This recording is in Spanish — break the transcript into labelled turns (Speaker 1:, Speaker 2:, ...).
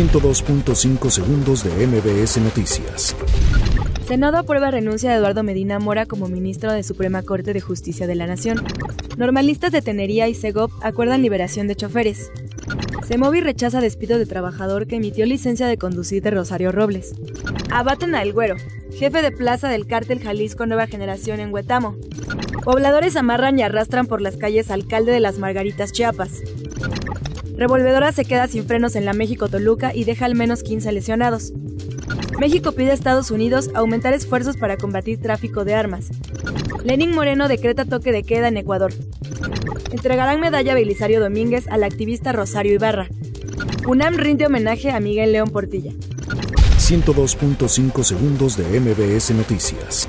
Speaker 1: 102.5 segundos de MBS Noticias.
Speaker 2: Senado aprueba renuncia de Eduardo Medina Mora como ministro de Suprema Corte de Justicia de la Nación. Normalistas de Tenería y Segov acuerdan liberación de choferes. Semovi rechaza despido de trabajador que emitió licencia de conducir de Rosario Robles. Abaten a El Güero, jefe de plaza del cártel Jalisco Nueva Generación en Huetamo. Pobladores amarran y arrastran por las calles alcalde de las Margaritas Chiapas. Revolvedora se queda sin frenos en la México-Toluca y deja al menos 15 lesionados. México pide a Estados Unidos aumentar esfuerzos para combatir tráfico de armas. Lenin Moreno decreta toque de queda en Ecuador. Entregarán medalla Belisario Domínguez al activista Rosario Ibarra. UNAM rinde homenaje a Miguel León Portilla.
Speaker 1: 102.5 segundos de MBS Noticias.